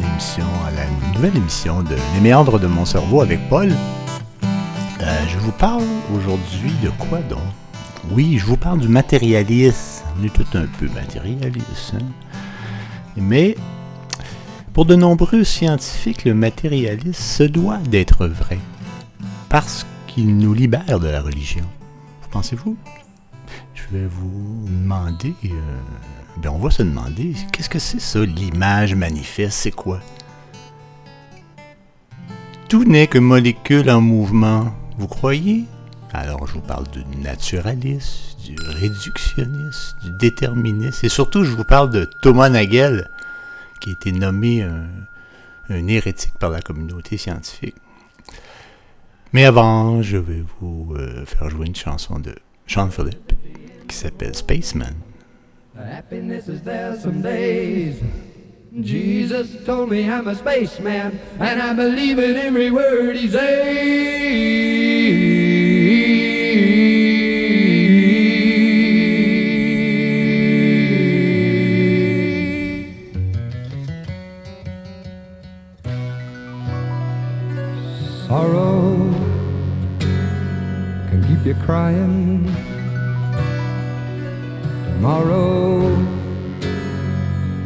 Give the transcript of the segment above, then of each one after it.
émission, à la nouvelle émission de Les méandres de mon cerveau avec Paul. Euh, je vous parle aujourd'hui de quoi donc? Oui, je vous parle du matérialisme. On est tout un peu matérialiste. Hein? Mais pour de nombreux scientifiques, le matérialisme se doit d'être vrai parce qu'il nous libère de la religion. Pensez-vous? Je vais vous demander. euh, ben on va se demander, qu'est-ce que c'est ça, l'image manifeste, c'est quoi? Tout n'est que molécule en mouvement, vous croyez? Alors je vous parle du naturalisme, du réductionnisme, du déterminisme, et surtout je vous parle de Thomas Nagel, qui a été nommé un, hérétique par la communauté scientifique. Mais avant, je vais vous euh, faire jouer une chanson de Sean Phillip qui s'appelle Spaceman. Happiness is there some days. Jesus told me I'm a spaceman, and I believe in every word he says. Sorrow can keep you crying. Tomorrow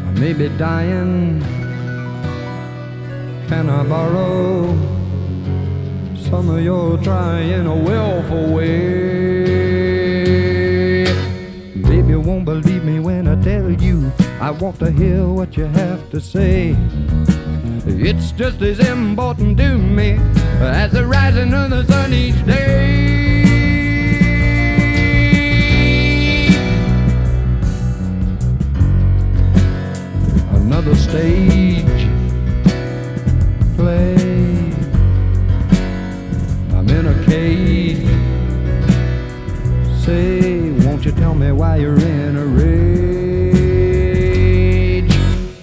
I may be dying. Can I borrow some of your trying a willful way? Baby, you won't believe me when I tell you. I want to hear what you have to say. It's just as important to me as the rising of the sun each day. Another stage play. I'm in a cage. Say, won't you tell me why you're in a rage?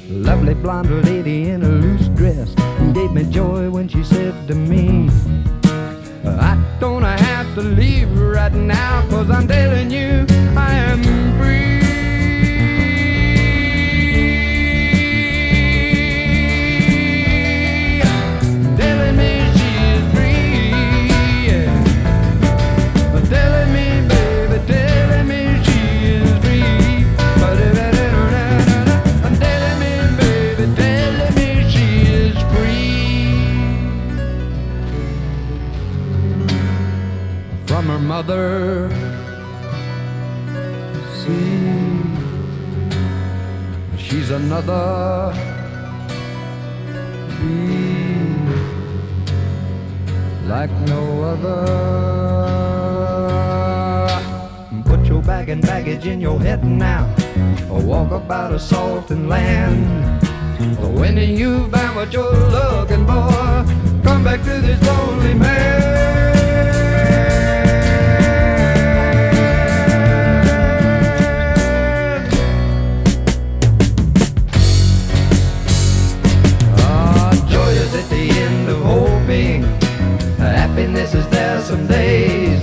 Lovely blonde lady in a loose dress gave me joy when she said to me, I don't have to leave right now, cause I'm telling you, I am another bee like no other. Put your bag and baggage in your head now, or walk about a salt and land. When you find what you're looking for, come back to this lonely man. Some days.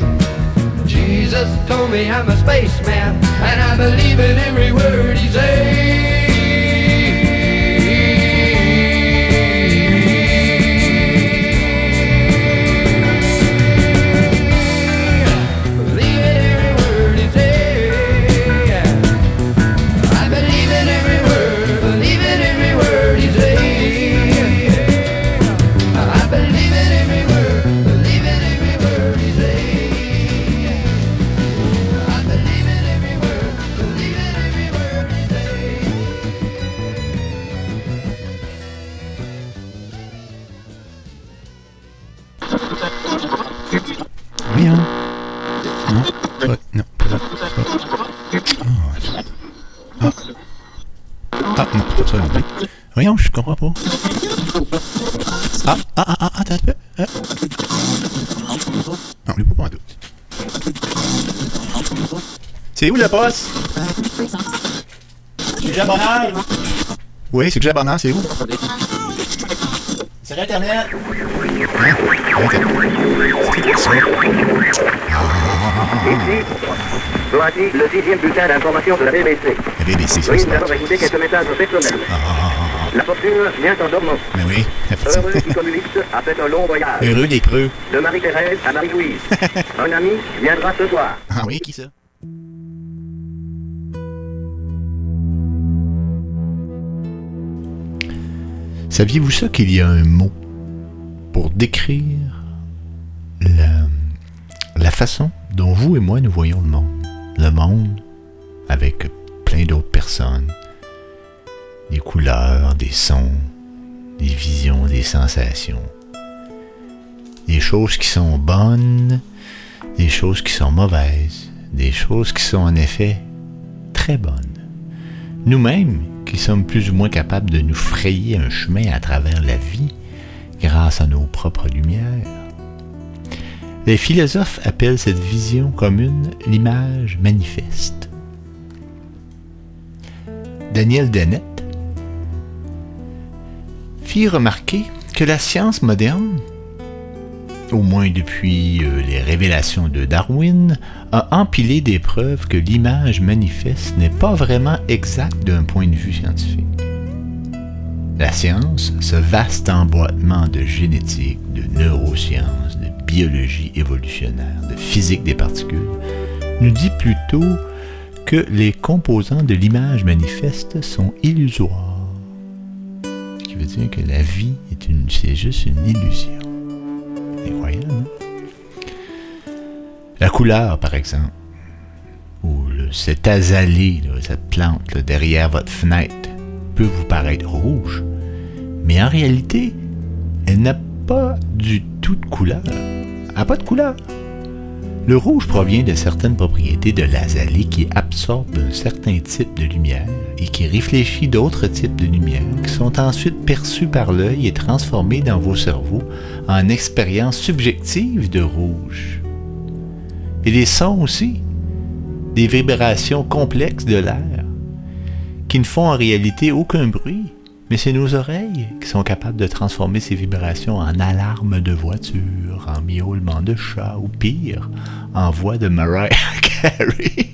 Jesus told me I'm a spaceman, and I believe in every word he says. Ah, ah, ah, ah, attends un peu. Ah. Non, lui pas en doute. C'est où le poste? C'est Jabonard? Oui, c'est que Jabonard, c'est où? C'est l'Internet. Hein? Ça? Ici, voici le sixième bulletin d'information de la BBC. La BBC, Oui, c'est nous quelques messages personnels. La fortune vient en dormant. Mais oui, Heureux qui communique après un long voyage. Heureux des creux. De Marie-Thérèse à Marie-Louise. un ami viendra ce soir. Ah oui, qui ça? Saviez-vous ça qu'il y a un mot pour décrire la, la façon dont vous et moi nous voyons le monde? Le monde avec plein d'autres personnes. Des couleurs, des sons, des visions, des sensations. Des choses qui sont bonnes, des choses qui sont mauvaises, des choses qui sont en effet très bonnes. Nous-mêmes, qui sommes plus ou moins capables de nous frayer un chemin à travers la vie grâce à nos propres lumières. Les philosophes appellent cette vision commune l'image manifeste. Daniel Dennett fit remarquer que la science moderne au moins depuis euh, les révélations de Darwin, a empilé des preuves que l'image manifeste n'est pas vraiment exacte d'un point de vue scientifique? La science, ce vaste emboîtement de génétique, de neurosciences, de biologie évolutionnaire, de physique des particules, nous dit plutôt que les composants de l'image manifeste sont illusoires. Veut dire que la vie est une, c'est juste une illusion. Incroyable, hein? La couleur, par exemple, ou le- cet azalée, cette plante derrière votre fenêtre, peut vous paraître rouge, mais en réalité, elle n'a pas du tout de couleur. Elle pas de couleur. Le rouge provient de certaines propriétés de l'azalée qui absorbe un certain type de lumière et qui réfléchit d'autres types de lumière qui sont ensuite perçus par l'œil et transformés dans vos cerveaux en expériences subjectives de rouge. Et les sons aussi, des vibrations complexes de l'air qui ne font en réalité aucun bruit, mais c'est nos oreilles qui sont capables de transformer ces vibrations en alarme de voiture, en miaulement de chat ou pire, en voix de Mariah Carey.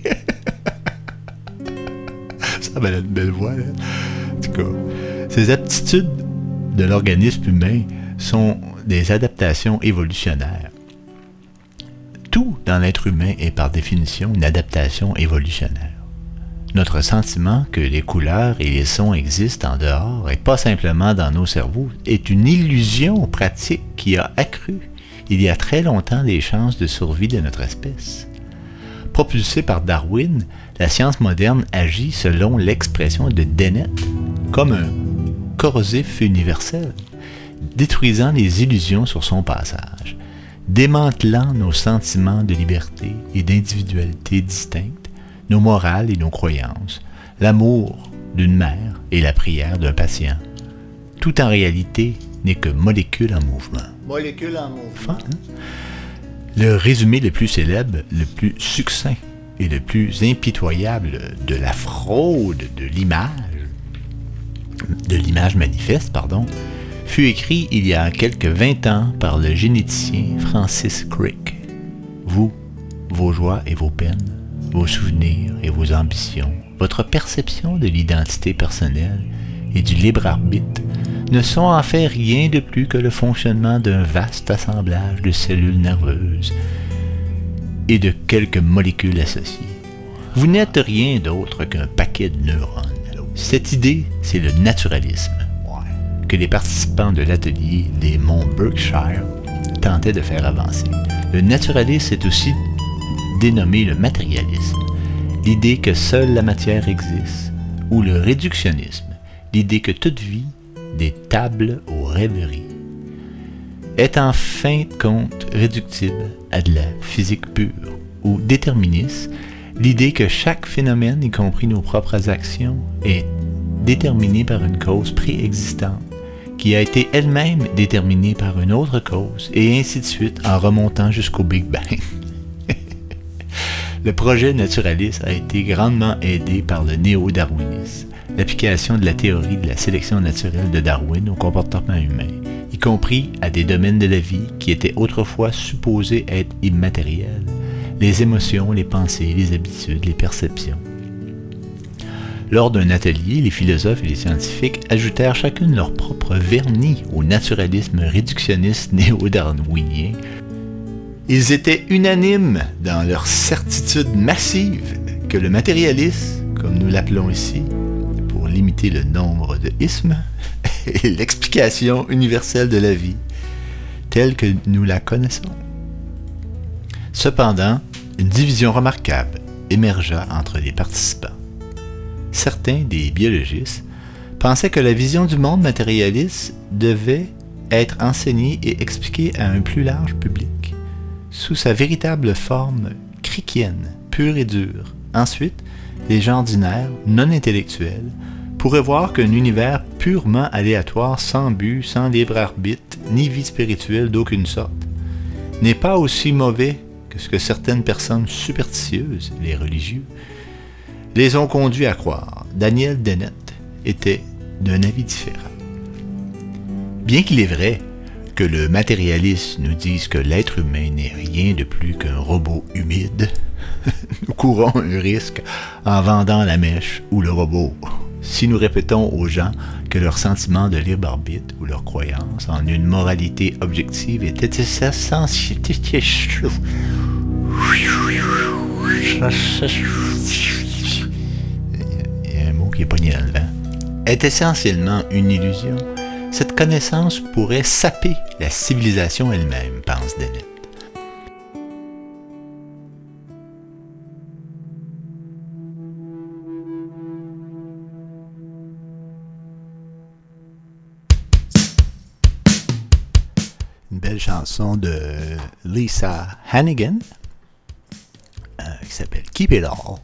Ça, ben, elle a une belle voix, là. En tout cas, ces aptitudes de l'organisme humain sont des adaptations évolutionnaires. Tout dans l'être humain est par définition une adaptation évolutionnaire. Notre sentiment que les couleurs et les sons existent en dehors et pas simplement dans nos cerveaux est une illusion pratique qui a accru il y a très longtemps les chances de survie de notre espèce. Propulsée par Darwin, la science moderne agit selon l'expression de Dennett comme un corrosif universel, détruisant les illusions sur son passage, démantelant nos sentiments de liberté et d'individualité distinctes, nos morales et nos croyances, l'amour d'une mère et la prière d'un patient. Tout en réalité n'est que molécule en mouvement. Molécule en mouvement. Le résumé le plus célèbre, le plus succinct et le plus impitoyable de la fraude de l'image, de l'image manifeste, pardon, fut écrit il y a quelques 20 ans par le généticien Francis Crick. Vous, vos joies et vos peines, vos souvenirs et vos ambitions, votre perception de l'identité personnelle et du libre arbitre ne sont en fait rien de plus que le fonctionnement d'un vaste assemblage de cellules nerveuses et de quelques molécules associées. Vous n'êtes rien d'autre qu'un paquet de neurones. Cette idée, c'est le naturalisme que les participants de l'atelier des monts Berkshire tentaient de faire avancer. Le naturalisme est aussi dénommé le matérialisme, l'idée que seule la matière existe, ou le réductionnisme, l'idée que toute vie, des tables aux rêveries, est en fin de compte réductible à de la physique pure, ou déterministe, l'idée que chaque phénomène, y compris nos propres actions, est déterminé par une cause préexistante, qui a été elle-même déterminée par une autre cause, et ainsi de suite en remontant jusqu'au Big Bang. Le projet naturaliste a été grandement aidé par le néo-darwinisme, l'application de la théorie de la sélection naturelle de Darwin au comportement humain, y compris à des domaines de la vie qui étaient autrefois supposés être immatériels, les émotions, les pensées, les habitudes, les perceptions. Lors d'un atelier, les philosophes et les scientifiques ajoutèrent chacune leur propre vernis au naturalisme réductionniste néo-darwinien. Ils étaient unanimes dans leur certitude massive que le matérialisme, comme nous l'appelons ici, pour limiter le nombre de ismes, est l'explication universelle de la vie, telle que nous la connaissons. Cependant, une division remarquable émergea entre les participants. Certains des biologistes pensaient que la vision du monde matérialiste devait être enseignée et expliquée à un plus large public, sous sa véritable forme criquienne, pure et dure. Ensuite, les gens ordinaires, non intellectuels, pourraient voir qu'un univers purement aléatoire, sans but, sans libre arbitre, ni vie spirituelle d'aucune sorte, n'est pas aussi mauvais que ce que certaines personnes superstitieuses, les religieux, les ont conduits à croire. Daniel Dennett était d'un avis différent. Bien qu'il est vrai que le matérialiste nous dise que l'être humain n'est rien de plus qu'un robot humide, nous courons un risque en vendant la mèche ou le robot si nous répétons aux gens que leur sentiment de libre arbitre ou leur croyance en une moralité objective est. Est essentiellement une illusion. Cette connaissance pourrait saper la civilisation elle-même, pense Dennett. Une belle chanson de Lisa Hannigan euh, qui s'appelle Keep It All.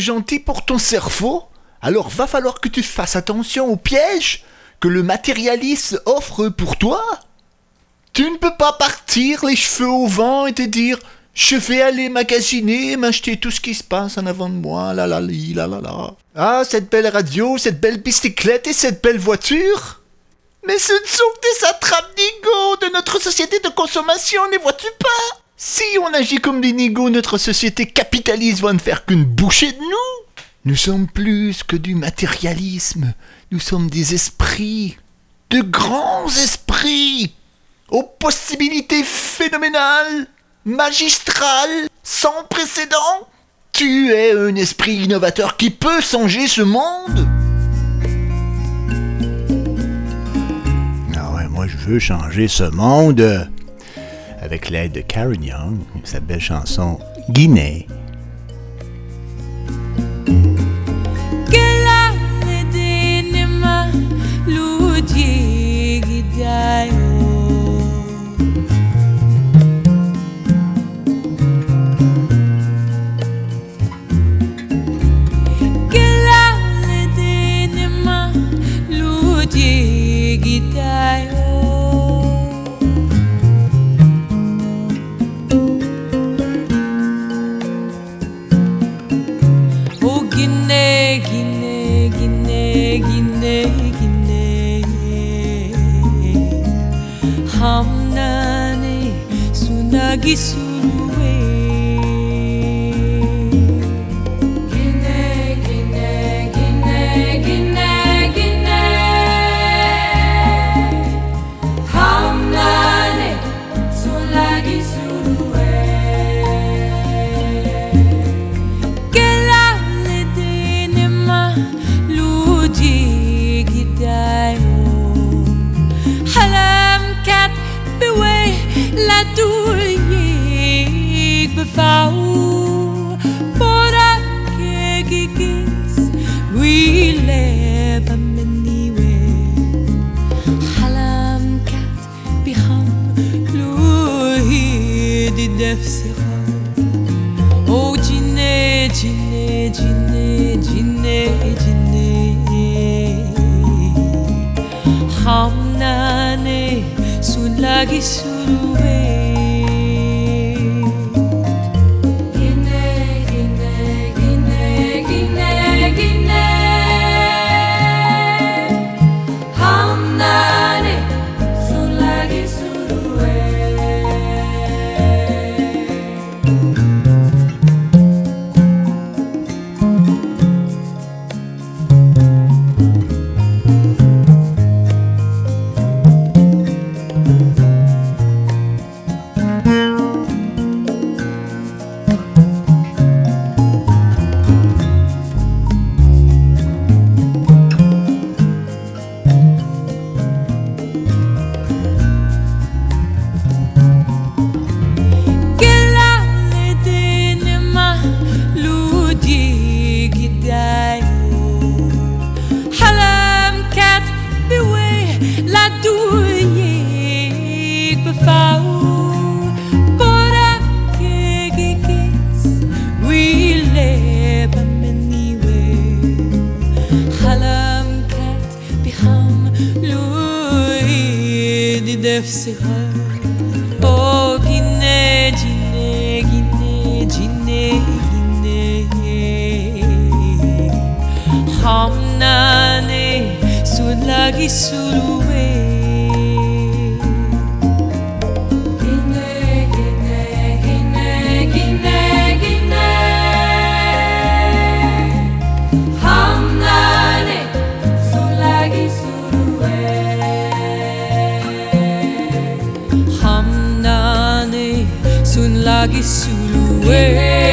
Gentil pour ton cerveau Alors va falloir que tu fasses attention aux pièges que le matérialiste offre pour toi. Tu ne peux pas partir les cheveux au vent et te dire je vais aller magasiner, m'acheter tout ce qui se passe en avant de moi, la la la la la. Ah, cette belle radio, cette belle bicyclette et cette belle voiture. Mais ce ne sont que des attrapes nigauds de notre société de consommation, ne vois-tu pas? Si on agit comme des nigauds, notre société capitaliste va ne faire qu'une bouchée de nous. Nous sommes plus que du matérialisme, nous sommes des esprits, de grands esprits, aux possibilités phénoménales, magistrales, sans précédent. Tu es un esprit innovateur qui peut changer ce monde. Ah ouais, moi je veux changer ce monde avec l'aide de Karen Young, sa belle chanson Guinée. Kat biham luid defsiha Oh Guinée, Guinée, Guinée, Guinée, Guinée Hamnane sulagi suluwe yeah.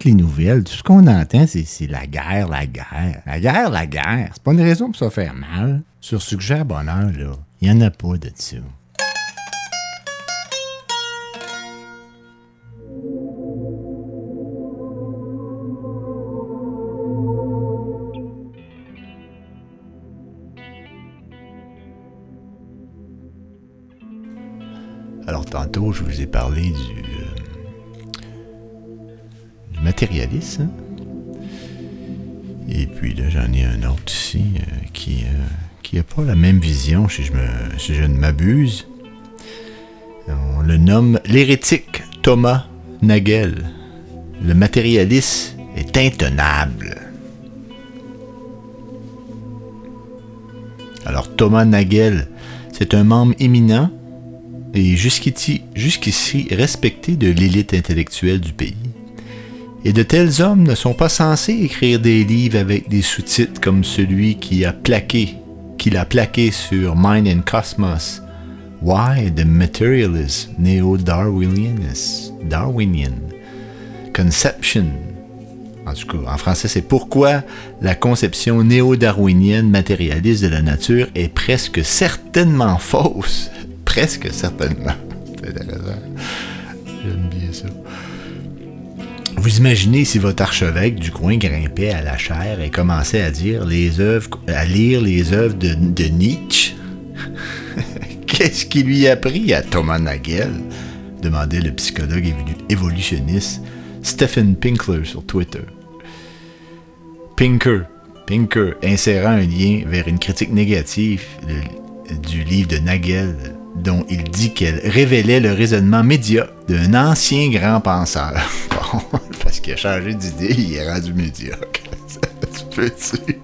Écoute les nouvelles, tout ce qu'on entend, c'est la guerre, la guerre. La guerre, la guerre. C'est pas une raison pour se faire mal. Sur Suggère Bonheur, là, il y en a pas de ça. Alors tantôt, je vous ai parlé du, du matérialisme. Et puis là, j'en ai un autre ici euh, qui euh, n'a pas la même vision, si je, si je ne m'abuse. On le nomme l'hérétique Thomas Nagel. Le matérialisme est intenable. Alors Thomas Nagel, c'est un membre éminent et jusqu'ici, jusqu'ici respecté de l'élite intellectuelle du pays. Et de tels hommes ne sont pas censés écrire des livres avec des sous-titres comme celui qui a plaqué, qu'il a plaqué sur Mind and Cosmos. Why the materialism neo-darwinian Darwinian conception? En tout cas, en français, c'est pourquoi la conception néo-darwinienne matérialiste de la nature est presque certainement fausse. presque certainement. C'est intéressant. J'aime bien ça. Vous imaginez si votre archevêque du coin grimpait à la chaire et commençait à dire les œuvres, à lire les œuvres de, Nietzsche? Qu'est-ce qui lui a pris à Thomas Nagel demandait le psychologue évolu- évolutionniste Stephen Pinkler sur Twitter. Pinker, Pinker, insérant un lien vers une critique négative du livre de Nagel, dont il dit qu'elle révélait le raisonnement médiocre d'un ancien grand penseur. parce qu'il a changé d'idée, il est rendu médiocre. Ça se peut-tu?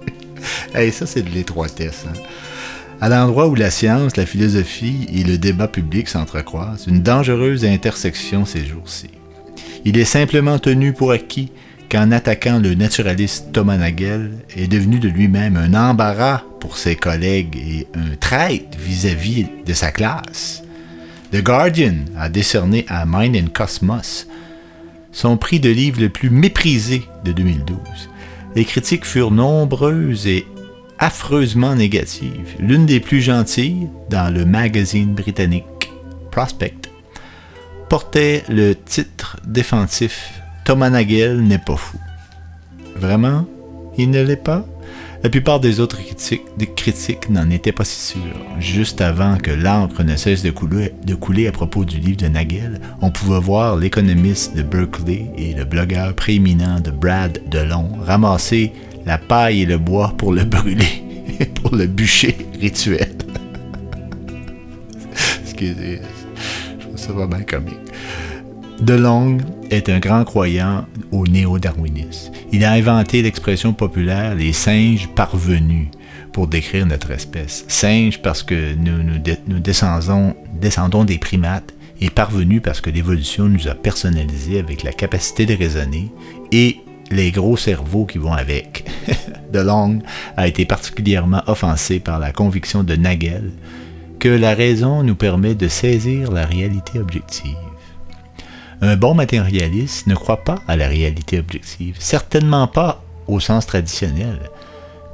Hey, ça, c'est de l'étroitesse. hein. À l'endroit où la science, la philosophie et le débat public s'entrecroisent, une dangereuse intersection ces jours-ci. Il est simplement tenu pour acquis qu'en attaquant le naturaliste Thomas Nagel est devenu de lui-même un embarras pour ses collègues et un traître vis-à-vis de sa classe. The Guardian a décerné à Mind and Cosmos son prix de livre le plus méprisé de 2012. Les critiques furent nombreuses et affreusement négatives. L'une des plus gentilles, dans le magazine britannique Prospect, portait le titre défensif Thomas Nagel n'est pas fou. Vraiment, il ne l'est pas? La plupart des autres critiques, n'en étaient pas si sûrs. Juste avant que l'encre ne cesse de couler, de couler à propos du livre de Nagel, on pouvait voir l'économiste de Berkeley et le blogueur prééminent de Brad Delon ramasser la paille et le bois pour le brûler, pour le bûcher rituel. Excusez, je trouve ça vraiment comique. DeLong est un grand croyant au néo-darwinisme. Il a inventé l'expression populaire les singes parvenus pour décrire notre espèce. Singes parce que nous, descendons, descendons des primates et parvenus parce que l'évolution nous a personnalisés avec la capacité de raisonner et les gros cerveaux qui vont avec. DeLong a été particulièrement offensé par la conviction de Nagel que la raison nous permet de saisir la réalité objective. Un bon matérialiste ne croit pas à la réalité objective, certainement pas au sens traditionnel.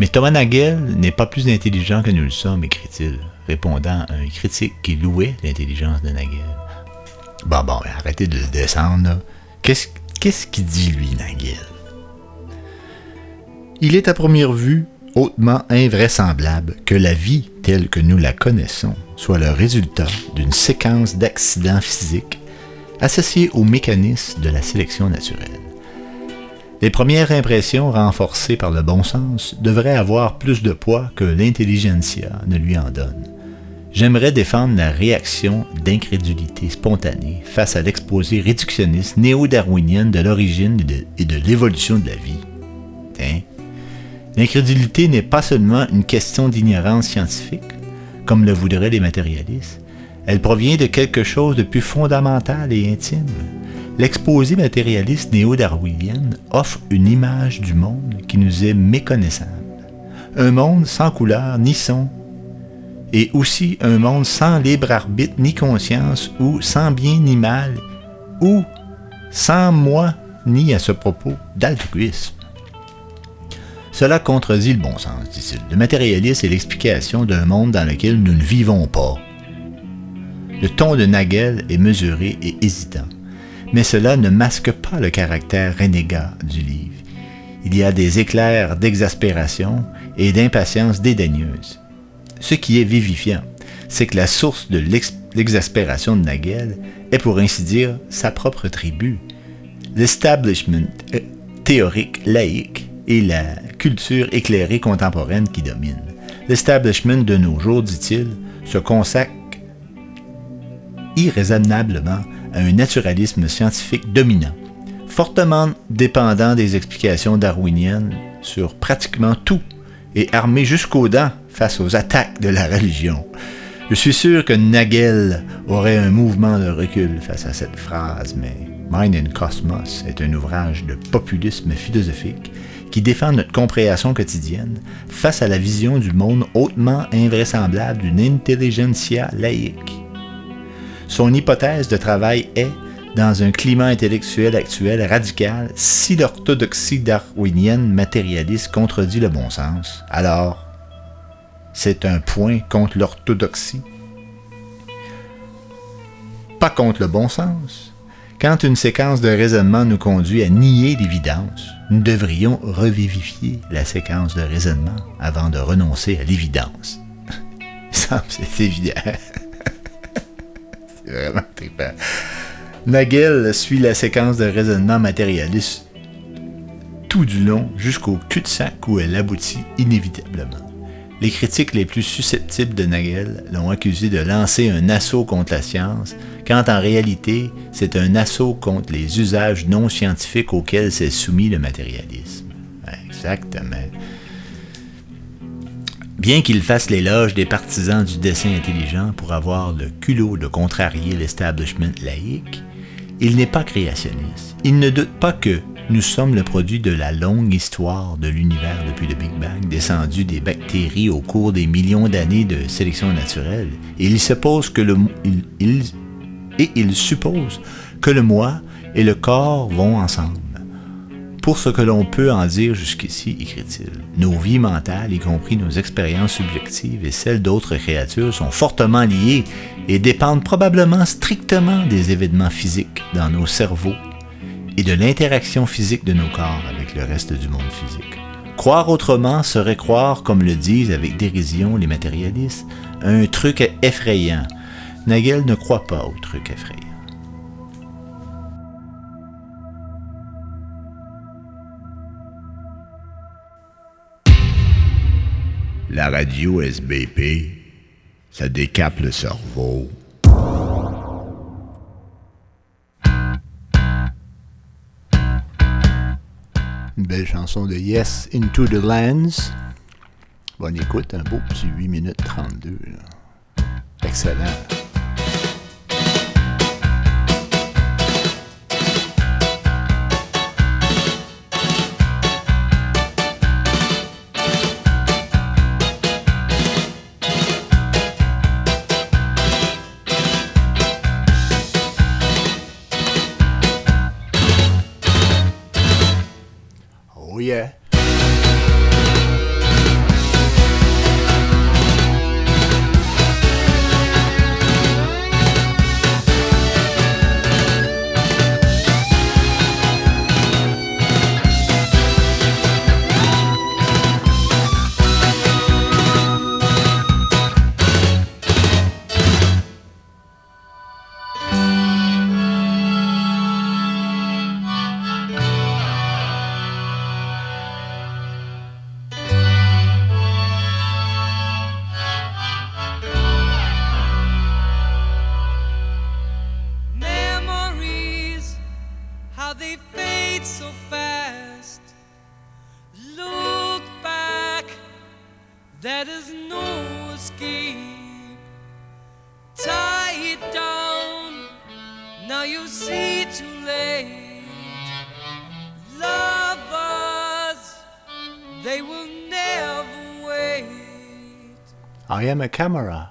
Mais Thomas Nagel n'est pas plus intelligent que nous le sommes, écrit-il, répondant à un critique qui louait l'intelligence de Nagel. Bon, bon, arrêtez de le descendre. Qu'est-ce qu'est-ce qu'il dit, lui, Nagel? Il est à première vue hautement invraisemblable que la vie telle que nous la connaissons soit le résultat d'une séquence d'accidents physiques associés au mécanisme de la sélection naturelle. Les premières impressions renforcées par le bon sens devraient avoir plus de poids que l'intelligentsia ne lui en donne. J'aimerais défendre la réaction d'incrédulité spontanée face à l'exposé réductionniste néo-darwinienne de l'origine et de, et de l'évolution de la vie. Hein? L'incrédulité n'est pas seulement une question d'ignorance scientifique, comme le voudraient les matérialistes, Elle provient de quelque chose de plus fondamental et intime. L'exposé matérialiste néo-darwinien offre une image du monde qui nous est méconnaissable. Un monde sans couleur ni son, et aussi un monde sans libre arbitre ni conscience, ou sans bien ni mal, ou sans moi ni à ce propos d'altruisme. Cela contredit le bon sens, dit-il. Le matérialisme est l'explication d'un monde dans lequel nous ne vivons pas. Le ton de Nagel est mesuré et hésitant, mais cela ne masque pas le caractère renégat du livre. Il y a des éclairs d'exaspération et d'impatience dédaigneuse. Ce qui est vivifiant, c'est que la source de l'ex- l'exaspération de Nagel est pour ainsi dire sa propre tribu, l'establishment euh, théorique laïque et la culture éclairée contemporaine qui domine. L'establishment de nos jours, dit-il, se consacre irraisonnablement à un naturalisme scientifique dominant, fortement dépendant des explications darwiniennes sur pratiquement tout et armé jusqu'aux dents face aux attaques de la religion. Je suis sûr que Nagel aurait un mouvement de recul face à cette phrase, mais Mind and Cosmos est un ouvrage de populisme philosophique qui défend notre compréhension quotidienne face à la vision du monde hautement invraisemblable d'une intelligentsia laïque. Son hypothèse de travail est, dans un climat intellectuel actuel radical, si l'orthodoxie darwinienne matérialiste contredit le bon sens, alors c'est un point contre l'orthodoxie. Pas contre le bon sens. Quand une séquence de raisonnement nous conduit à nier l'évidence, nous devrions revivifier la séquence de raisonnement avant de renoncer à l'évidence. Ça, c'est évident. Nagel suit la séquence de raisonnement matérialiste tout du long jusqu'au cul-de-sac où elle aboutit inévitablement. Les critiques les plus susceptibles de Nagel l'ont accusé de lancer un assaut contre la science, quand en réalité c'est un assaut contre les usages non scientifiques auxquels s'est soumis le matérialisme. Exactement. Bien qu'il fasse l'éloge des partisans du dessin intelligent pour avoir le culot de contrarier l'establishment laïque, il n'est pas créationniste. Il ne doute pas que nous sommes le produit de la longue histoire de l'univers depuis le Big Bang, descendu des bactéries au cours des millions d'années de sélection naturelle. Et il suppose que le et il suppose que le moi et le corps vont ensemble. Pour ce que l'on peut en dire jusqu'ici, écrit-il, nos vies mentales, y compris nos expériences subjectives et celles d'autres créatures, sont fortement liées et dépendent probablement strictement des événements physiques dans nos cerveaux et de l'interaction physique de nos corps avec le reste du monde physique. Croire autrement serait croire, comme le disent avec dérision les matérialistes, un truc effrayant. Nagel ne croit pas au truc effrayant. La radio SBP, ça décape le cerveau. Une belle chanson de Yes Into the Lands. Bonne écoute, un beau petit 8 minutes 32. là. Excellent. A camera.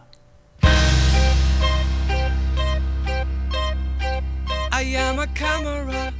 I am a camera.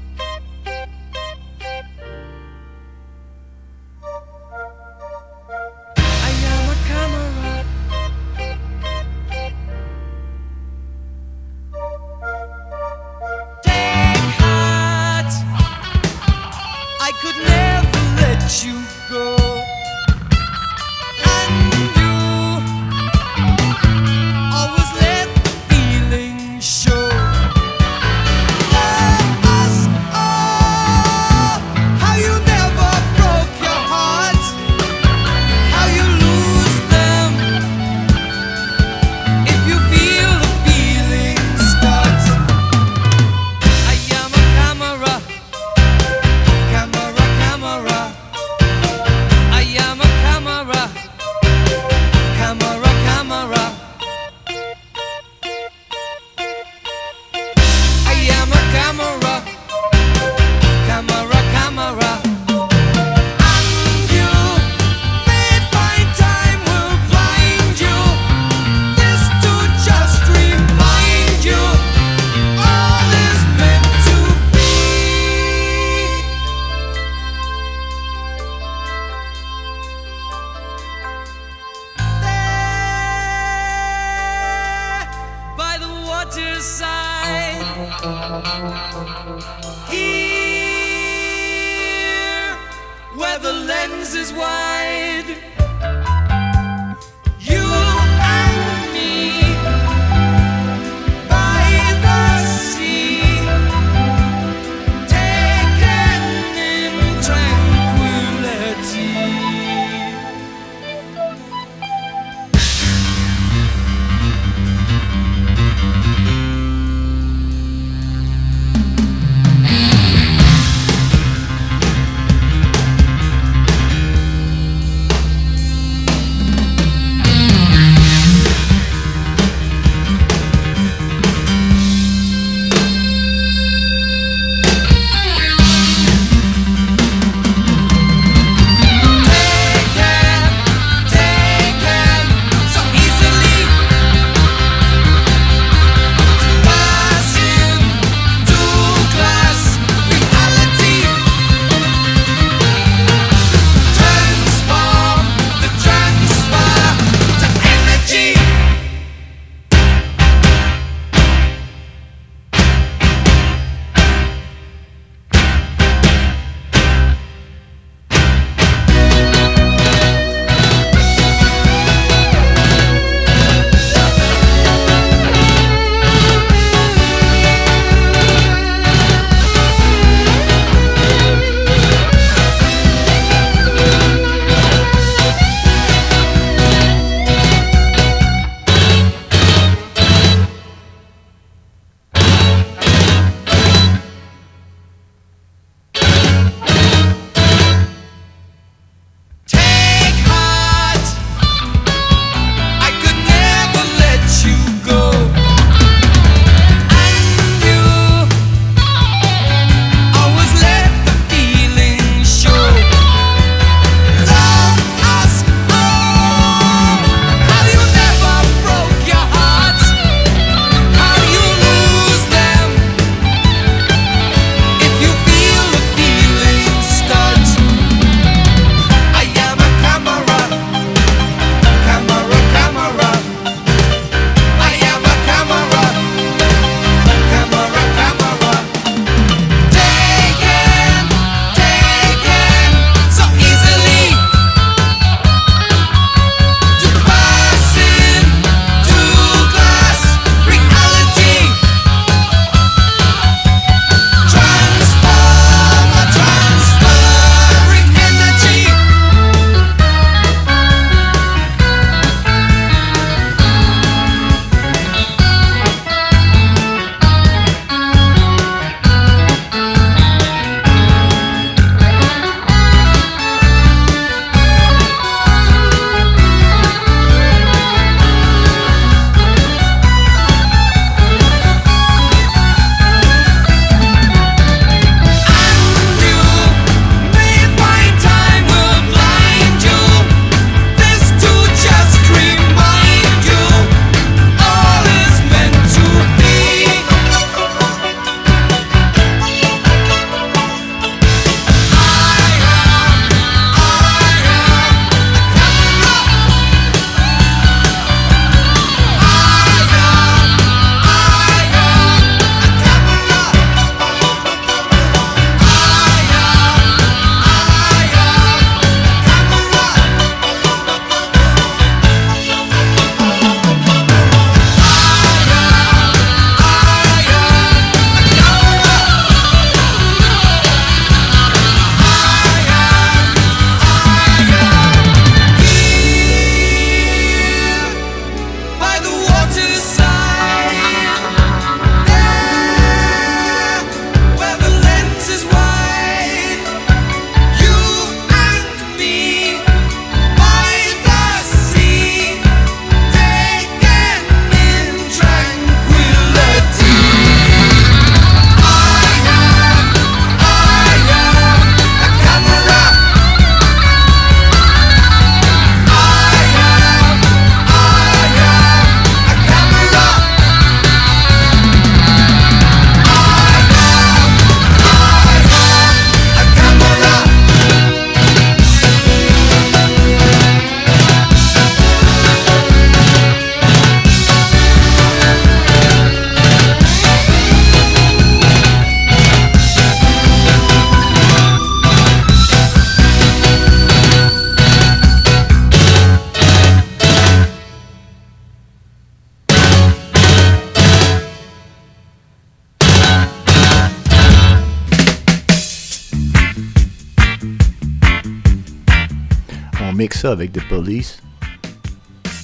avec The Police.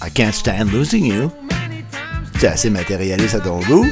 I can't stand losing you. C'est assez matérialiste à ton goût.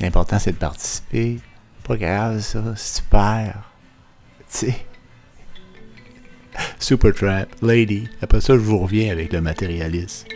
L'important, c'est de participer. Pas grave, ça. Super. Tu sais. Supertramp, Lady. Après ça, je vous reviens avec le matérialisme.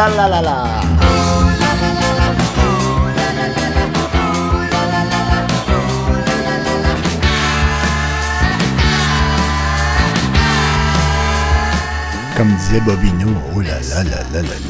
la la la la. Comme disait Bobino, oh là là là là là.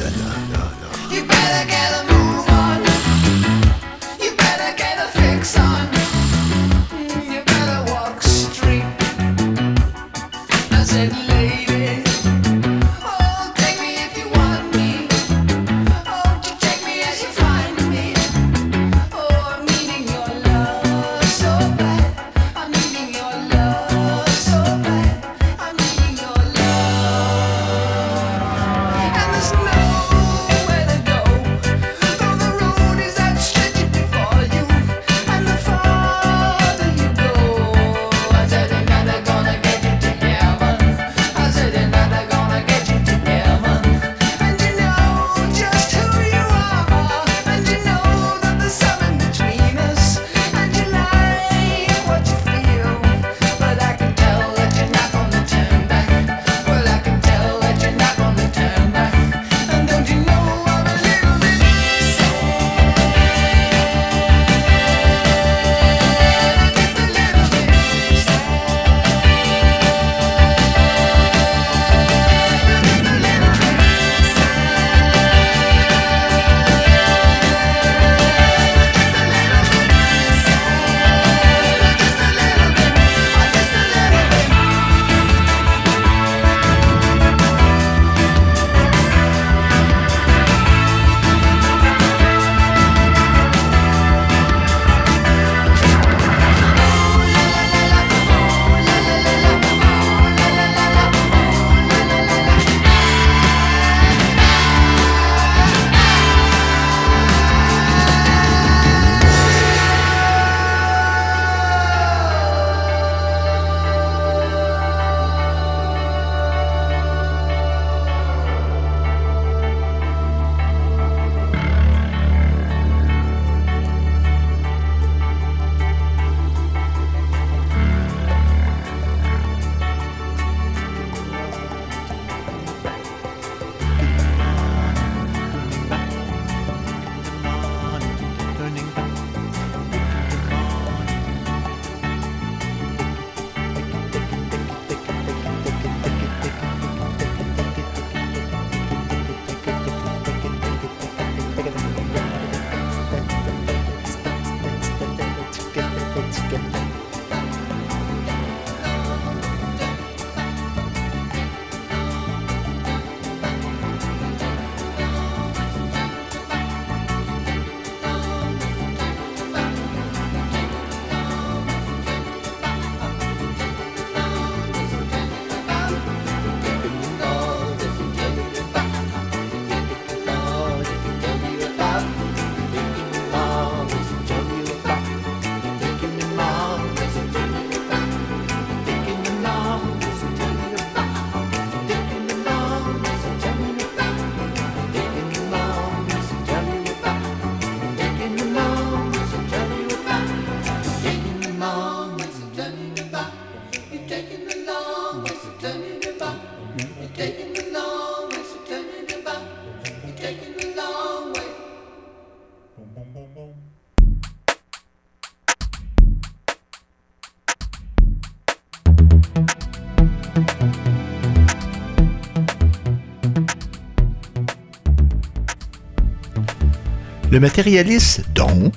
Le matérialiste, donc,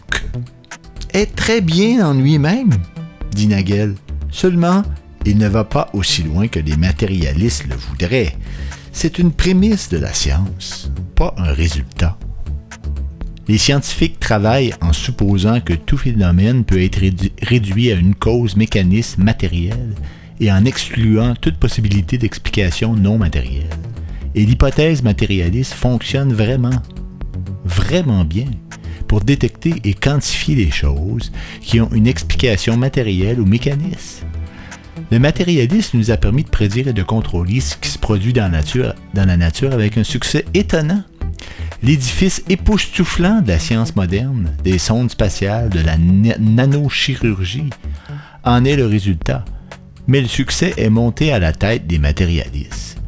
est très bien en lui-même, dit Nagel. Seulement, il ne va pas aussi loin que les matérialistes le voudraient. C'est une prémisse de la science, pas un résultat. Les scientifiques travaillent en supposant que tout phénomène peut être rédu- réduit à une cause mécanisme matérielle et en excluant toute possibilité d'explication non matérielle. Et l'hypothèse matérialiste fonctionne vraiment, vraiment bien pour détecter et quantifier les choses qui ont une explication matérielle ou mécanisme. Le matérialisme nous a permis de prédire et de contrôler ce qui se produit dans la nature, avec un succès étonnant. L'édifice époustouflant de la science moderne, des sondes spatiales, de la na- nanochirurgie, en est le résultat. Mais le succès est monté à la tête des matérialistes.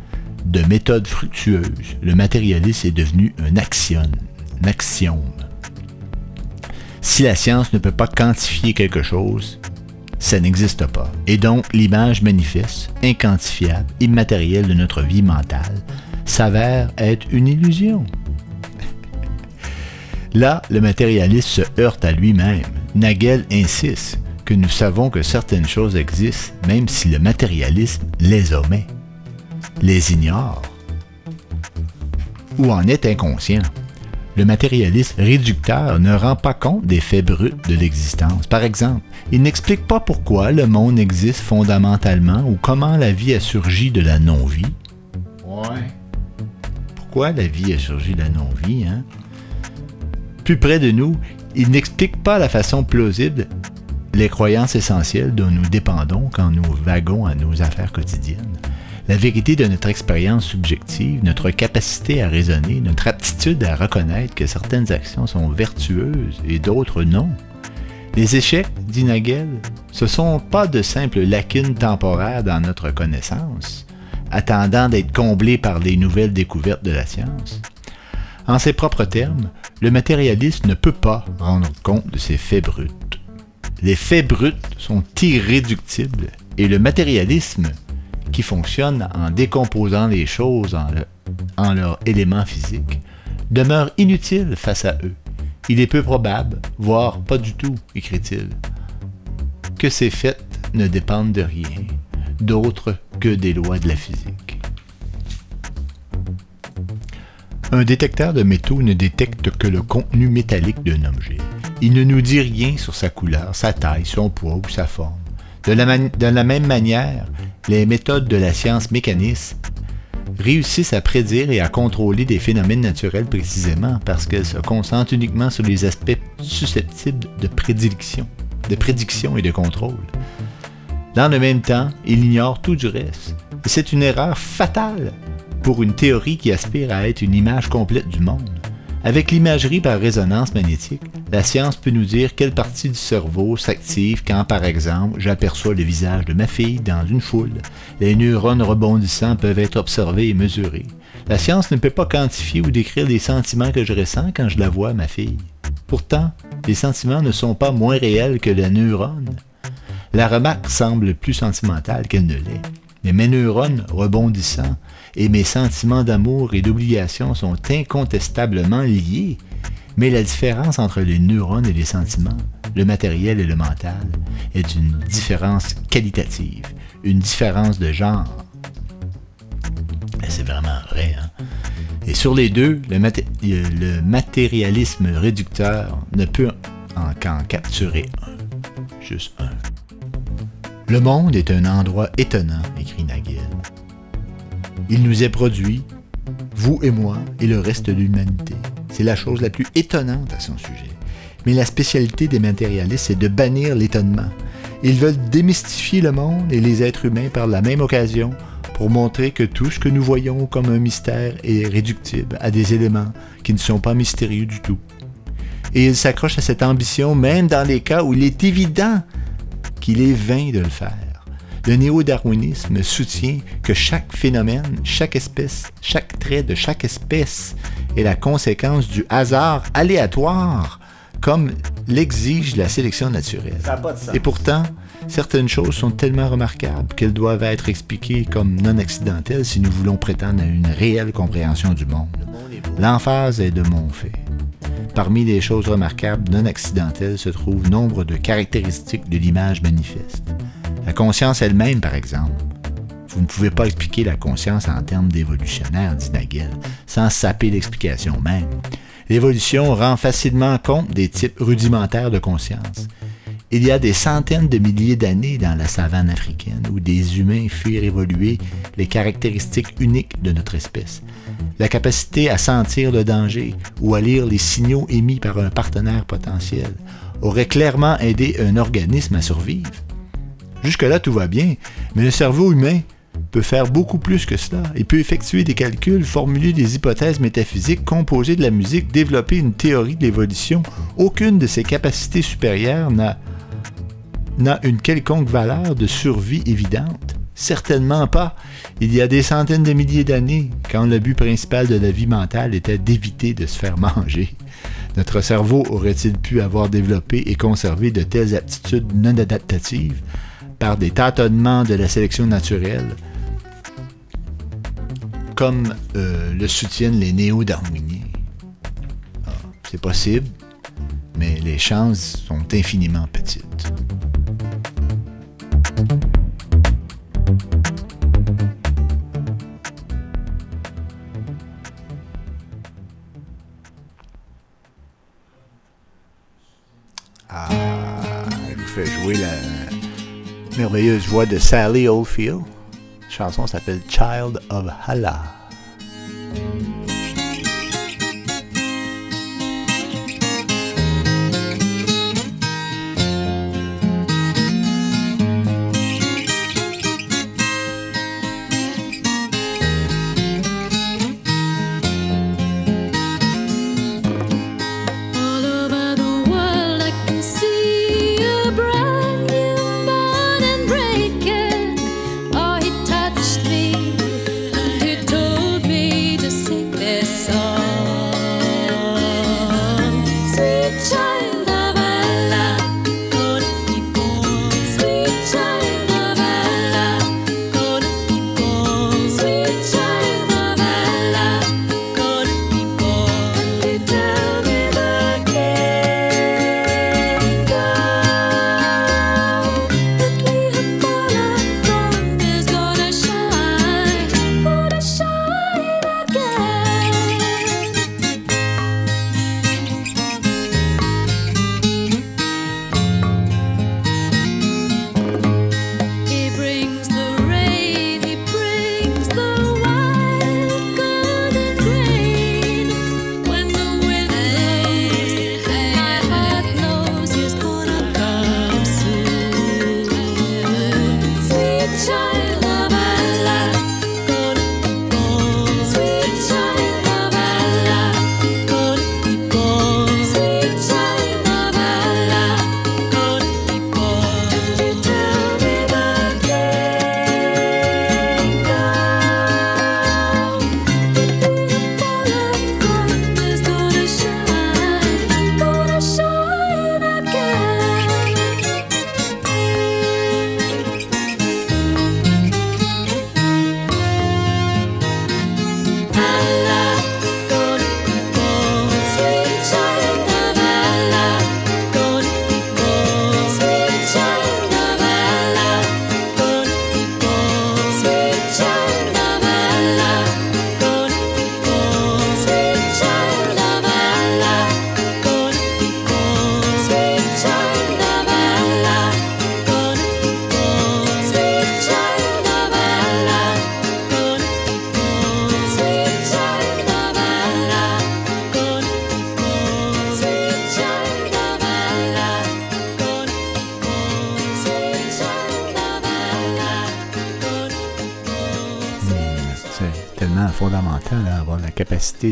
De méthode fructueuse, le matérialisme est devenu un axiome. Axiome. Si la science ne peut pas quantifier quelque chose, ça n'existe pas. Et donc, l'image manifeste, inquantifiable, immatérielle de notre vie mentale s'avère être une illusion. Là, le matérialiste se heurte à lui-même. Nagel insiste que nous savons que certaines choses existent, même si le matérialisme les omet, les ignore ou en est inconscient. Le matérialiste réducteur ne rend pas compte des faits bruts de l'existence. Par exemple, il n'explique pas pourquoi le monde existe fondamentalement ou comment la vie a surgi de la non-vie. Ouais. Pourquoi la vie a surgi de la non-vie, hein? Plus près de nous, il n'explique pas la façon plausible les croyances essentielles dont nous dépendons quand nous vaguons à nos affaires quotidiennes. La vérité de notre expérience subjective, notre capacité à raisonner, notre aptitude à reconnaître que certaines actions sont vertueuses et d'autres non. Les échecs, dit Nagel, ce sont pas de simples lacunes temporaires dans notre connaissance, attendant d'être comblées par les nouvelles découvertes de la science. En ses propres termes, le matérialiste ne peut pas rendre compte de ses faits bruts. Les faits bruts sont irréductibles et le matérialisme, qui fonctionne en décomposant les choses en, le- en leurs éléments physiques, demeure inutile face à eux. Il est peu probable, voire pas du tout, écrit-il, que ces faits ne dépendent de rien d'autre que des lois de la physique. Un détecteur de métaux ne détecte que le contenu métallique d'un objet. Il ne nous dit rien sur sa couleur, sa taille, son poids ou sa forme. De la même manière, les méthodes de la science mécaniste réussissent à prédire et à contrôler des phénomènes naturels précisément parce qu'elles se concentrent uniquement sur les aspects susceptibles de prédiction, de prédiction et de contrôle. Dans le même temps, il ignore tout du reste. Et c'est une erreur fatale pour une théorie qui aspire à être une image complète du monde. Avec l'imagerie par résonance magnétique, la science peut nous dire quelle partie du cerveau s'active quand, par exemple, j'aperçois le visage de ma fille dans une foule. Les neurones rebondissants peuvent être observés et mesurés. La science ne peut pas quantifier ou décrire les sentiments que je ressens quand je la vois, ma fille. Pourtant, les sentiments ne sont pas moins réels que les neurones. La remarque semble plus sentimentale qu'elle ne l'est. Mais mes neurones rebondissants et mes sentiments d'amour et d'obligation sont incontestablement liés. Mais la différence entre les neurones et les sentiments, le matériel et le mental, est une différence qualitative, une différence de genre. C'est vraiment vrai. Hein? Et sur les deux, le matérialisme réducteur ne peut en qu'en capturer un. Juste un. Le monde est un endroit étonnant, écrit Nagel. Il nous est produit, vous et moi, et le reste de l'humanité. C'est la chose la plus étonnante à son sujet. Mais la spécialité des matérialistes, c'est de bannir l'étonnement. Ils veulent démystifier le monde et les êtres humains par la même occasion pour montrer que tout ce que nous voyons comme un mystère est réductible à des éléments qui ne sont pas mystérieux du tout. Et ils s'accrochent à cette ambition même dans les cas où il est évident qu'il est vain de le faire. Le néo-darwinisme soutient que chaque phénomène, chaque espèce, chaque trait de chaque espèce est la conséquence du hasard aléatoire, comme l'exige la sélection naturelle. Et pourtant, certaines choses sont tellement remarquables qu'elles doivent être expliquées comme non accidentelles si nous voulons prétendre à une réelle compréhension du monde. L'emphase est de mon fait. Parmi les choses remarquables non accidentelles se trouvent nombre de caractéristiques de l'image manifeste. La conscience elle-même, par exemple. Vous ne pouvez pas expliquer la conscience en termes d'évolutionnaire, dit Nagel, sans saper l'explication même. L'évolution rend facilement compte des types rudimentaires de conscience. Il y a des centaines de milliers d'années dans la savane africaine où des humains firent évoluer les caractéristiques uniques de notre espèce. La capacité à sentir le danger ou à lire les signaux émis par un partenaire potentiel aurait clairement aidé un organisme à survivre. Jusque-là, tout va bien, mais le cerveau humain peut faire beaucoup plus que cela. Il peut effectuer des calculs, formuler des hypothèses métaphysiques, composer de la musique, développer une théorie de l'évolution. Aucune de ces capacités supérieures n'a n'a une quelconque valeur de survie évidente. Certainement pas. Il y a des centaines de milliers d'années, quand le but principal de la vie mentale était d'éviter de se faire manger. Notre cerveau aurait-il pu avoir développé et conservé de telles aptitudes non adaptatives? Par des tâtonnements de la sélection naturelle, comme euh, le soutiennent les néo-darwiniens? Ah, C'est possible, mais les chances sont infiniment petites. Ah, je vous fais jouer la merveilleuse voix de Sally Oldfield. Chanson s'appelle Child of Allah.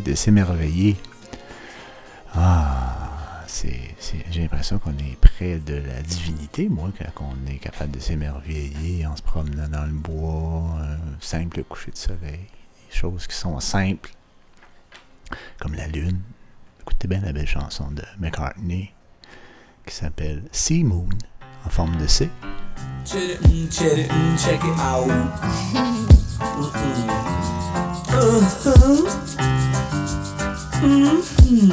De s'émerveiller. Ah, c'est, j'ai l'impression qu'on est près de la divinité, moi, quand on est capable de s'émerveiller en se promenant dans le bois, un simple coucher de soleil, des choses qui sont simples, comme la lune. Écoutez bien la belle chanson de McCartney qui s'appelle Sea Moon, en forme de C. Check it, check it, Hmm.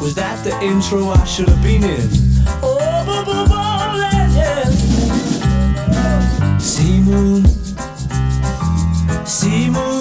Was that the intro I should have been in? Oh, bo- bo- bo- legend. Sea moon, sea moon.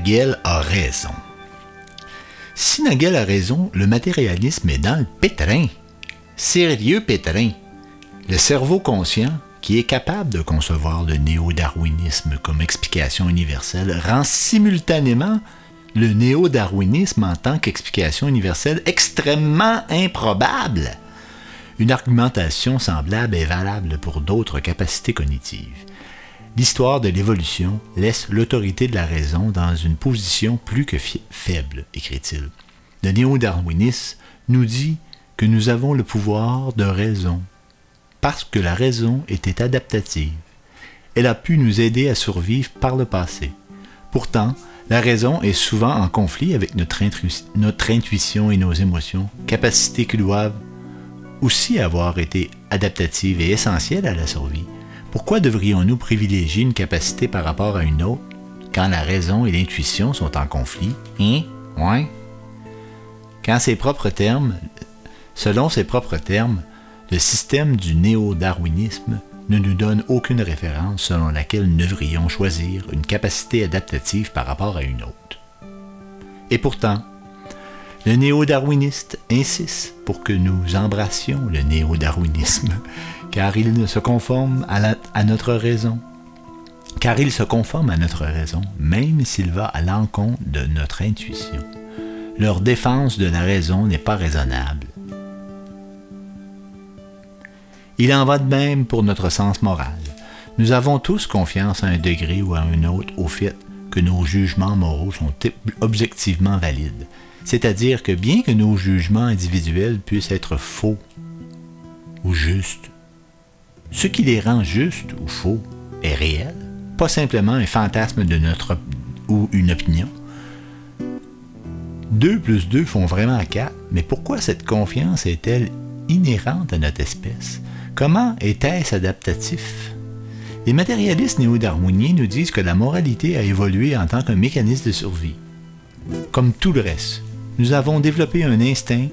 Nagel a raison. Si Nagel a raison, le matérialisme est dans le pétrin. Sérieux pétrin. Le cerveau conscient, qui est capable de concevoir le néo-darwinisme comme explication universelle, rend simultanément le néo-darwinisme en tant qu'explication universelle extrêmement improbable. Une argumentation semblable est valable pour d'autres capacités cognitives. L'histoire de l'évolution laisse l'autorité de la raison dans une position plus que faible, écrit-il. Le néo-darwinisme nous dit que nous avons le pouvoir de raison, parce que la raison était adaptative. Elle a pu nous aider à survivre par le passé. Pourtant, la raison est souvent en conflit avec notre, notre intuition et nos émotions, capacités qui doivent aussi avoir été adaptatives et essentielles à la survie. Pourquoi devrions-nous privilégier une capacité par rapport à une autre quand la raison et l'intuition sont en conflit? Hein? Ouais? Selon ses propres termes, le système du néo-darwinisme ne nous donne aucune référence selon laquelle nous devrions choisir une capacité adaptative par rapport à une autre. Et pourtant, le néo-darwiniste insiste pour que nous embrassions le néo-darwinisme, car il ne se conforme à, à notre raison. Car il se conforme à notre raison, même s'il va à l'encontre de notre intuition. Leur défense de la raison n'est pas raisonnable. Il en va de même pour notre sens moral. Nous avons tous confiance à un degré ou à un autre au fait que nos jugements moraux sont ob- objectivement valides. C'est-à-dire que bien que nos jugements individuels puissent être faux ou justes, ce qui les rend justes ou faux est réel, pas simplement un fantasme de notre ou une opinion. 2 plus 2 font vraiment 4, mais pourquoi cette confiance est-elle inhérente à notre espèce? Comment était-ce adaptatif? Les matérialistes néo-darwiniens nous disent que la moralité a évolué en tant qu'un mécanisme de survie. Comme tout le reste, nous avons développé un instinct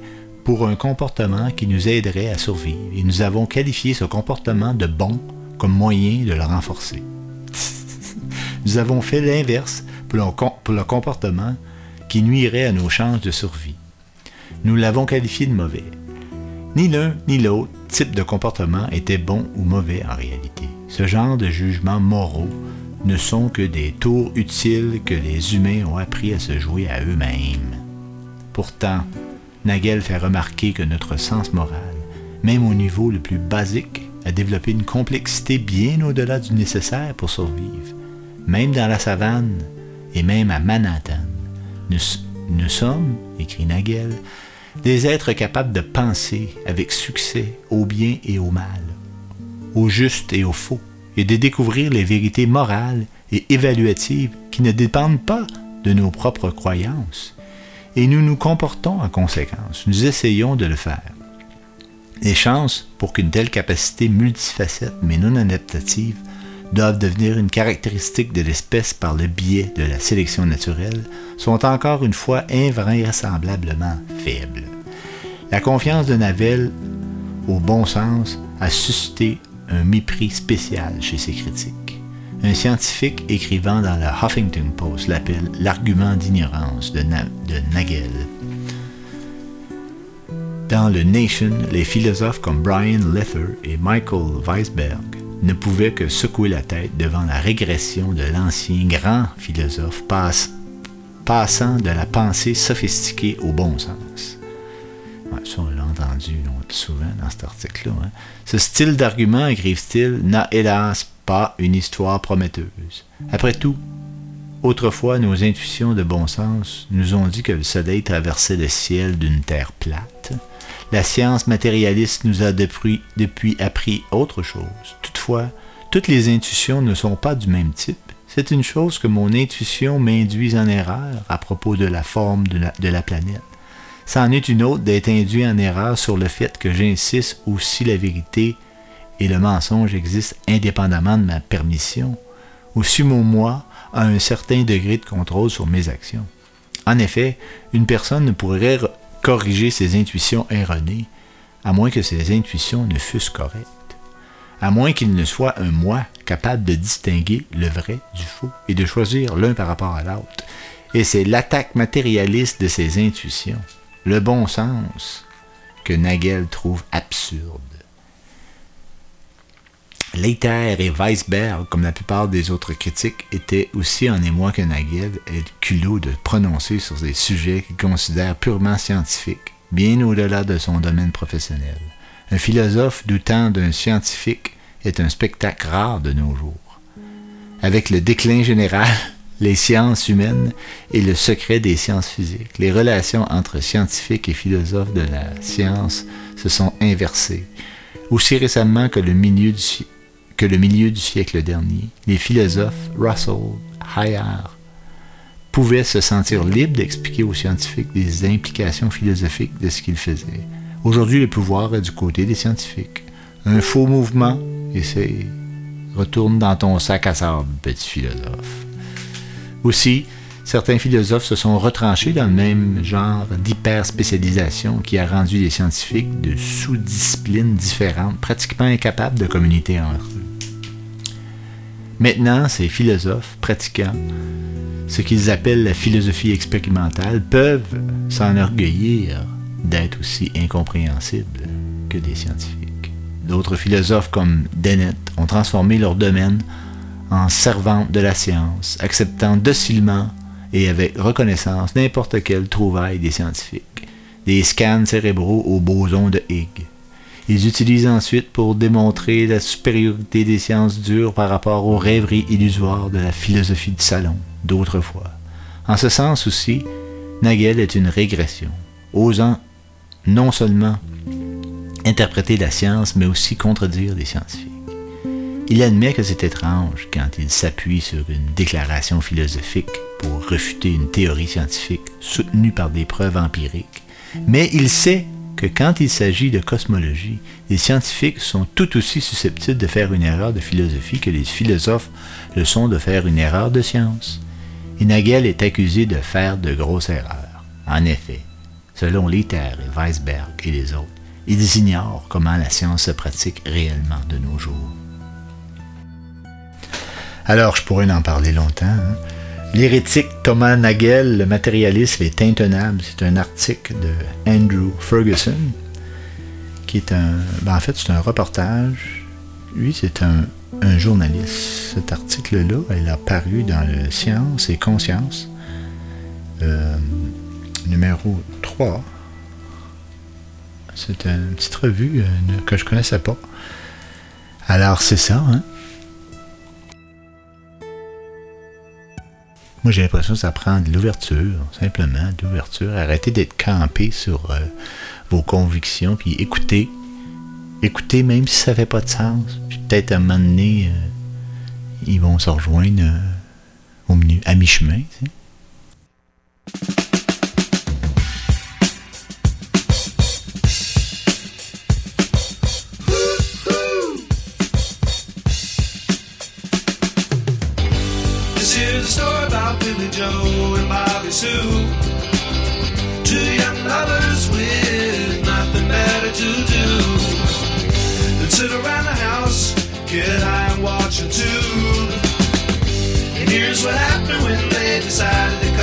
pour un comportement qui nous aiderait à survivre et nous avons qualifié ce comportement de bon comme moyen de le renforcer. nous avons fait l'inverse pour le, comportement qui nuirait à nos chances de survie. Nous l'avons qualifié de mauvais. Ni l'un ni l'autre type de comportement était bon ou mauvais en réalité. Ce genre de jugements moraux ne sont que des tours utiles que les humains ont appris à se jouer à eux-mêmes. Pourtant, Nagel fait remarquer que notre sens moral, même au niveau le plus basique, a développé une complexité bien au-delà du nécessaire pour survivre. Même dans la savane et même à Manhattan, nous, sommes, écrit Nagel, des êtres capables de penser avec succès au bien et au mal, au juste et au faux, et de découvrir les vérités morales et évaluatives qui ne dépendent pas de nos propres croyances. Et nous nous comportons en conséquence. Nous essayons de le faire. Les chances pour qu'une telle capacité multifacette mais non adaptative doivent devenir une caractéristique de l'espèce par le biais de la sélection naturelle sont encore une fois invraisemblablement faibles. La confiance de Navel au bon sens a suscité un mépris spécial chez ses critiques. Un scientifique écrivant dans le Huffington Post l'appelle l'argument d'ignorance de, Na- de Nagel. Dans le Nation, les philosophes comme Brian Lether et Michael Weisberg ne pouvaient que secouer la tête devant la régression de l'ancien grand philosophe passant de la pensée sophistiquée au bon sens. Ça, on l'a entendu souvent dans cet article-là. hein. Ce style d'argument, écrivent-ils, n'a hélas pas une histoire prometteuse. Après tout, autrefois, nos intuitions de bon sens nous ont dit que le soleil traversait le ciel d'une terre plate. La science matérialiste nous a depuis, appris autre chose. Toutefois, toutes les intuitions ne sont pas du même type. C'est une chose que mon intuition m'induise en erreur à propos de la forme de la, de la planète. C'en est une autre d'être induit en erreur sur le fait que j'insiste aussi la vérité et le mensonge existent indépendamment de ma permission, ou si mon moi a un certain degré de contrôle sur mes actions. En effet, une personne ne pourrait corriger ses intuitions erronées, à moins que ses intuitions ne fussent correctes, à moins qu'il ne soit un moi capable de distinguer le vrai du faux et de choisir l'un par rapport à l'autre. Et c'est l'attaque matérialiste de ses intuitions, le bon sens, que Nagel trouve absurde. Leiter et Weisberg, comme la plupart des autres critiques, étaient aussi en émoi que Nagel et le culot de prononcer sur des sujets qu'il considère purement scientifiques, bien au-delà de son domaine professionnel. Un philosophe doutant d'un scientifique est un spectacle rare de nos jours. Avec le déclin général, les sciences humaines et le secret des sciences physiques, les relations entre scientifiques et philosophes de la science se sont inversées. Aussi récemment que le milieu du, que le milieu du siècle dernier, les philosophes Russell, Hayard pouvaient se sentir libres d'expliquer aux scientifiques des implications philosophiques de ce qu'ils faisaient. Aujourd'hui, le pouvoir est du côté des scientifiques. Un faux mouvement, et c'est retourne dans ton sac à sable, petit philosophe. Aussi, certains philosophes se sont retranchés dans le même genre d'hyper-spécialisation qui a rendu les scientifiques de sous-disciplines différentes, pratiquement incapables de communiquer entre eux. Maintenant, ces philosophes pratiquants, ce qu'ils appellent la philosophie expérimentale, peuvent s'enorgueillir d'être aussi incompréhensibles que des scientifiques. D'autres philosophes comme Dennett ont transformé leur domaine en servantes de la science, acceptant docilement et avec reconnaissance n'importe quelle trouvaille des scientifiques, des scans cérébraux au boson de Higgs. Ils utilisent ensuite pour démontrer la supériorité des sciences dures par rapport aux rêveries illusoires de la philosophie du salon d'autrefois. En ce sens aussi, Nagel est une régression, osant non seulement interpréter la science, mais aussi contredire les scientifiques. Il admet que c'est étrange quand il s'appuie sur une déclaration philosophique pour refuter une théorie scientifique soutenue par des preuves empiriques, mais il sait que quand il s'agit de cosmologie, les scientifiques sont tout aussi susceptibles de faire une erreur de philosophie que les philosophes le sont de faire une erreur de science. Et Nagel est accusé de faire de grosses erreurs. En effet, selon Litter et Weisberg et les autres, ils ignorent comment la science se pratique réellement de nos jours. Alors, je pourrais en parler longtemps. hein. L'hérétique Thomas Nagel, le matérialisme est intenable. C'est un article de Andrew Ferguson, qui est un. ben, en fait, c'est un reportage. Lui, c'est un, journaliste. Cet article-là, il a paru dans le Science et Conscience, euh, numéro 3. C'est une petite revue euh, que je connaissais pas. Alors, c'est ça, hein? Moi, j'ai l'impression que ça prend de l'ouverture, simplement, de l'ouverture. Arrêtez d'être campé sur euh, vos convictions, puis écoutez. Écoutez, même si ça fait pas de sens. Puis peut-être à un moment donné, euh, ils vont se rejoindre euh, au milieu, à mi-chemin. Here's what happened when they decided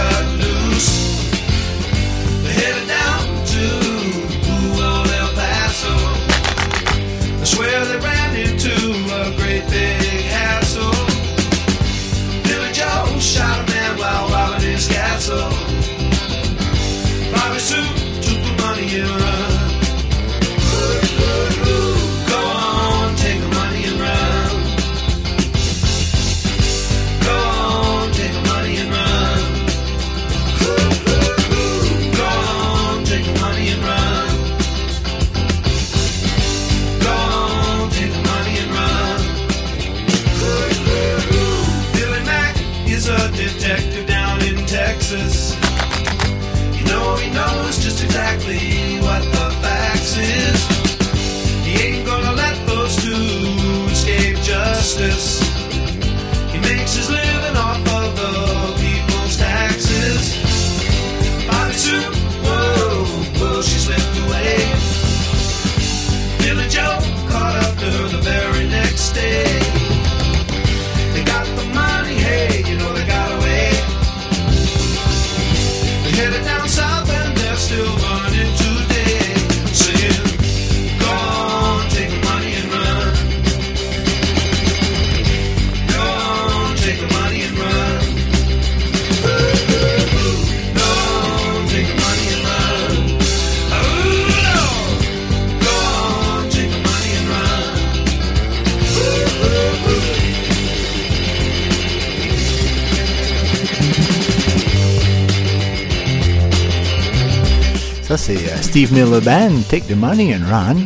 C'est euh, Steve Miller Band, Take the Money and Run.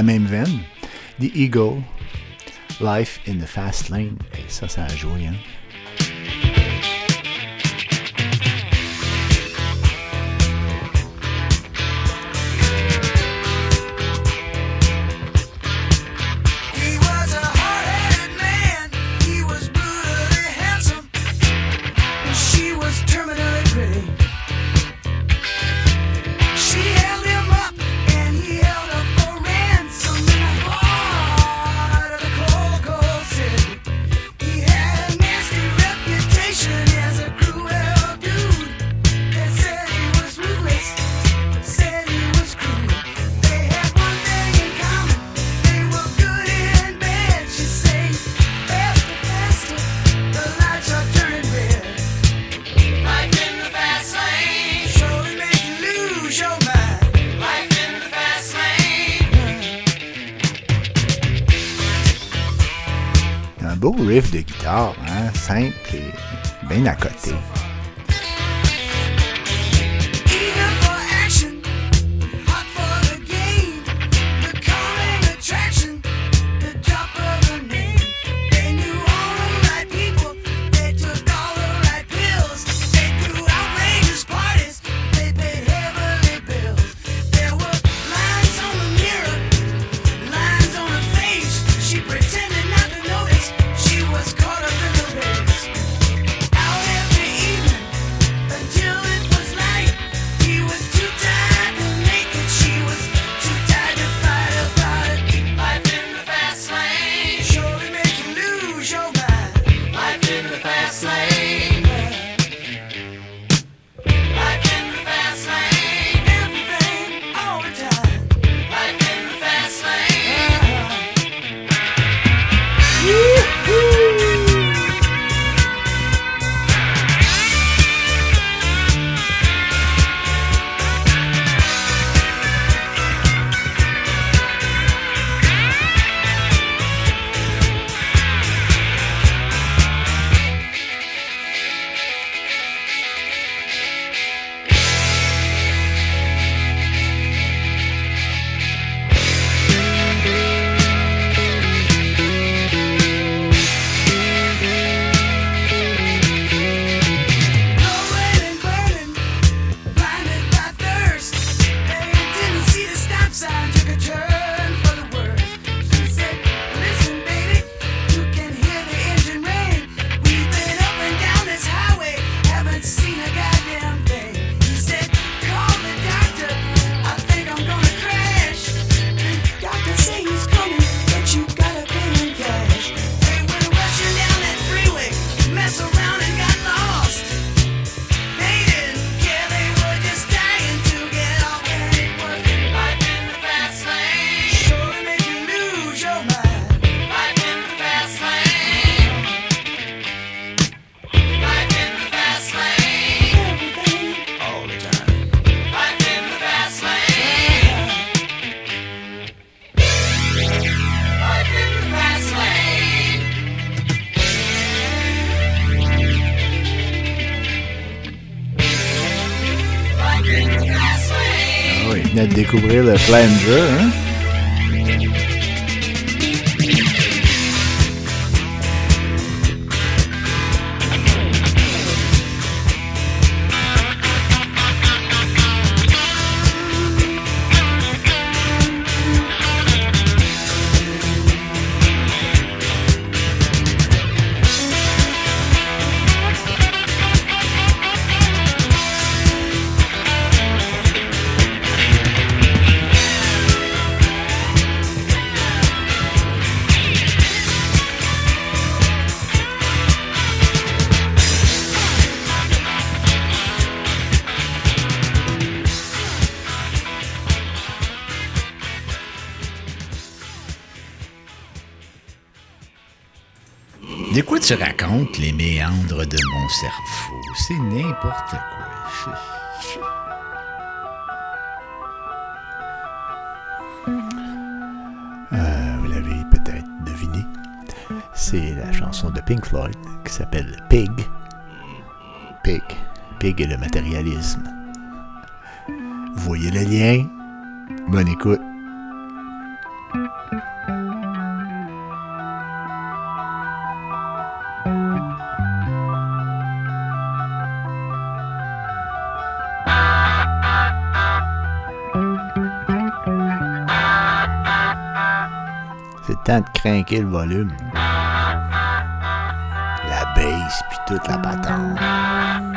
la même veine, The Eagle, Life in the Fast Lane. Et ça, ça a joué, hein? flanger. Hein? n'importe quoi. Euh, vous l'avez peut-être deviné, c'est la chanson de Pink Floyd qui s'appelle Pig. Pig. Pig et le matérialisme. Vous voyez le lien? Bonne écoute. Le volume. La bass, puis toute la patente.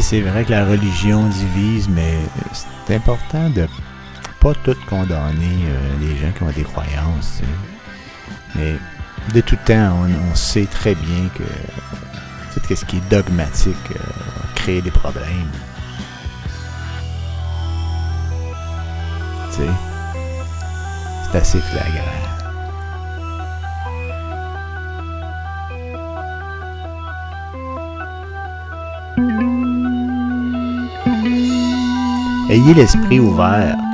C'est vrai que la religion divise, mais c'est important de pas tout condamner euh, les gens qui ont des croyances. Mais de tout temps, on, sait très bien que tout ce qui est dogmatique euh, crée des problèmes. C'est assez flagrant. Ayez l'esprit ouvert.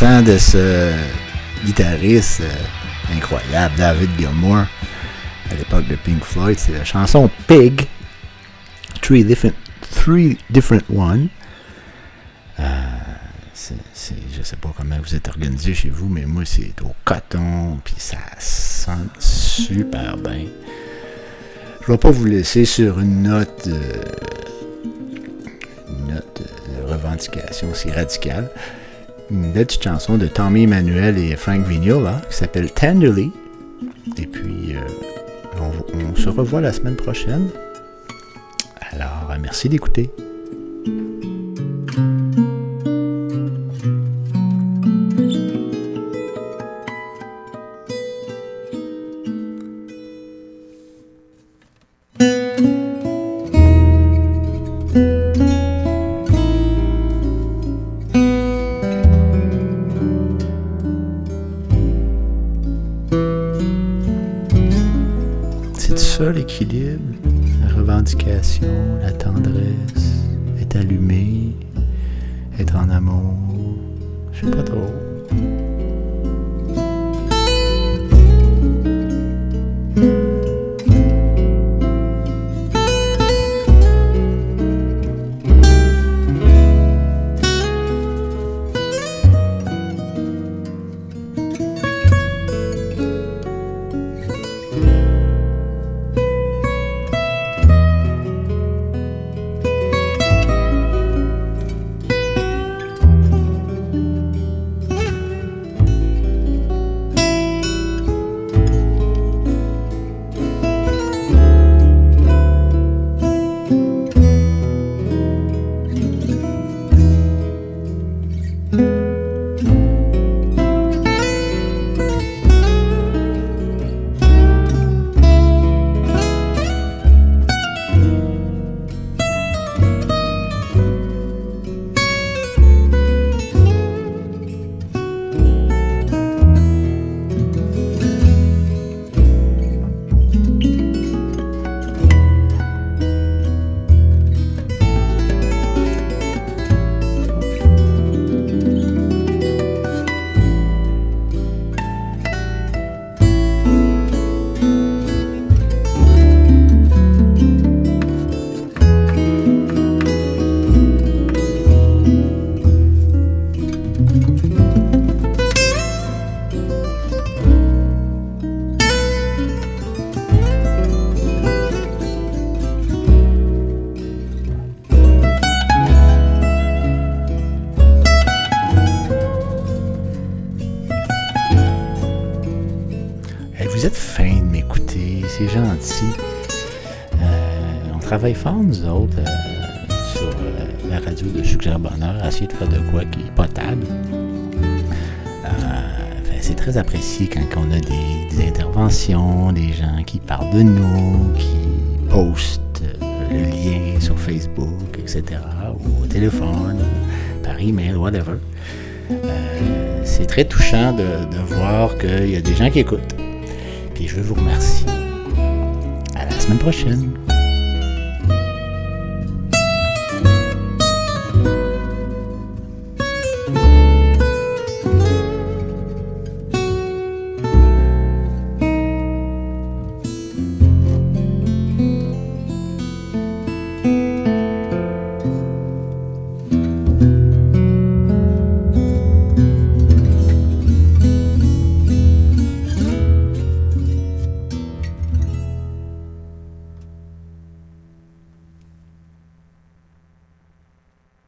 De ce guitariste euh, incroyable, David Gilmour, à l'époque de Pink Floyd. C'est la chanson Pig, Three Different, three different One. Euh, je sais pas comment vous êtes organisé chez vous, mais moi c'est au coton, puis ça sonne super bien. Je vais pas vous laisser sur une note, euh, une note de revendication aussi radicale. Une belle petite chanson de Tommy Emmanuel et Frank Vignola qui s'appelle Tenderly. Et puis, euh, on, on se revoit la semaine prochaine. Alors, euh, merci d'écouter. Travaille fort, nous autres, euh, sur euh, la radio de Suggère Bonheur, à essayer de faire de quoi qui est potable. Euh, c'est très apprécié quand on a des, interventions, des gens qui parlent de nous, qui postent le lien sur Facebook, etc., ou au téléphone, ou par email, whatever. C'est très touchant de, de voir qu'il y a des gens qui écoutent. Puis je vous remercier. À la semaine prochaine.